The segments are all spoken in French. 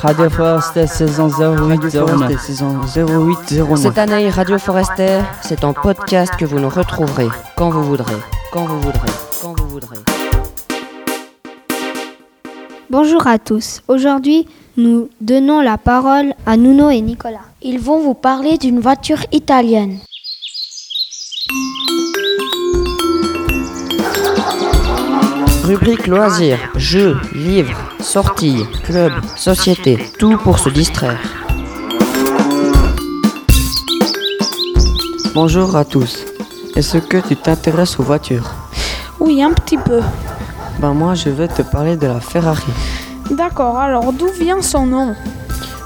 Radio Forest saison 0809. saison 0809. Cette année, Radio Forester, c'est en podcast que vous nous retrouverez quand vous voudrez, quand vous voudrez, quand vous voudrez. Bonjour à tous. Aujourd'hui, nous donnons la parole à Nuno et Nicolas. Ils vont vous parler d'une voiture italienne. Rubrique loisirs, jeux, livres, sorties, clubs, sociétés, tout pour se distraire. Bonjour à tous. Est-ce que tu t'intéresses aux voitures? Oui, un petit peu. Ben moi, je vais te parler de la Ferrari. D'accord, alors d'où vient son nom?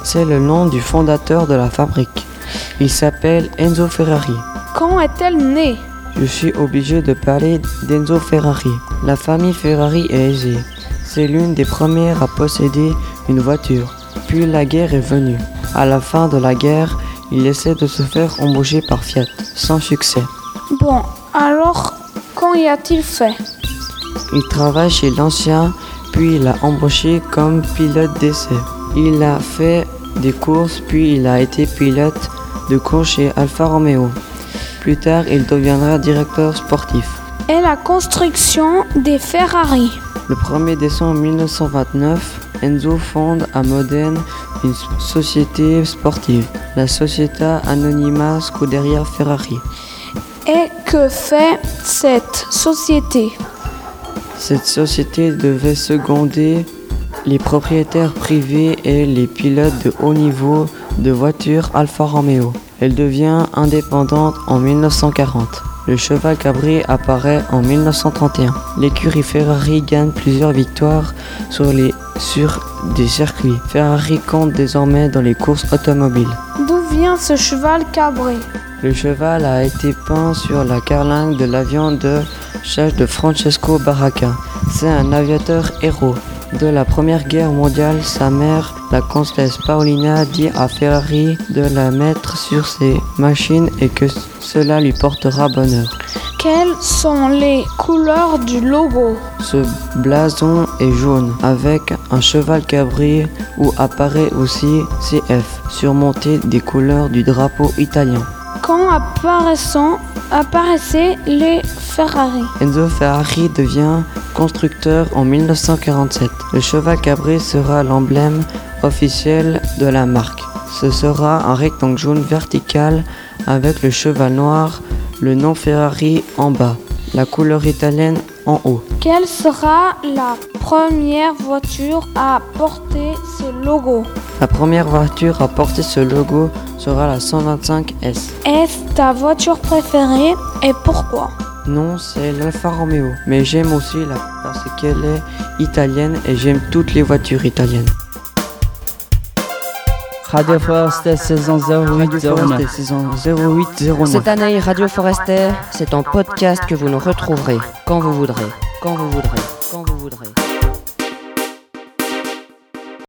C'est le nom du fondateur de la fabrique. Il s'appelle Enzo Ferrari. Quand est-elle née? Je suis obligé de parler d'Enzo Ferrari. La famille Ferrari est aisée. C'est l'une des premières à posséder une voiture. Puis la guerre est venue. À la fin de la guerre, il essaie de se faire embaucher par Fiat, sans succès. Bon, alors, quand y a-t-il fait? Il travaille chez l'ancien, puis il a embauché comme pilote d'essai. Il a fait des courses, puis il a été pilote de course chez Alfa Romeo. Plus tard, il deviendra directeur sportif. Et la construction des Ferrari Le 1er décembre 1929, Enzo fonde à Modène une société sportive, la Società Anonima Scuderia Ferrari. Et que fait cette société? Cette société devait seconder les propriétaires privés et les pilotes de haut niveau de voitures Alfa Romeo. Elle devient indépendante en 1940. Le cheval cabré apparaît en 1931. L'écurie Ferrari gagne plusieurs victoires sur, les, sur des circuits. Ferrari compte désormais dans les courses automobiles. D'où vient ce cheval cabré Le cheval a été peint sur la carlingue de l'avion de chasse de Francesco Baracca. C'est un aviateur héros. De la Première Guerre mondiale, sa mère, la comtesse Paolina, dit à Ferrari de la mettre sur ses machines et que cela lui portera bonheur. Quelles sont les couleurs du logo? Ce blason est jaune avec un cheval cabré où apparaît aussi CF surmonté des couleurs du drapeau italien. Quand apparaissaient les Ferrari Enzo Ferrari devient constructeur en 1947. Le cheval cabré sera l'emblème officiel de la marque. Ce sera un rectangle jaune vertical avec le cheval noir, le nom Ferrari en bas, la couleur italienne en haut. Quelle sera la première voiture à porter ce logo? La première voiture à porter ce logo sera la 125S. Est-ce ta voiture préférée et pourquoi? Non, c'est l'Alfa Romeo, mais j'aime aussi la parce qu'elle est italienne et j'aime toutes les voitures italiennes. Radio Forest saison 0809. saison 0809. Cette année, Radio Forester, c'est en podcast que vous nous retrouverez quand vous voudrez, quand vous voudrez, quand vous voudrez.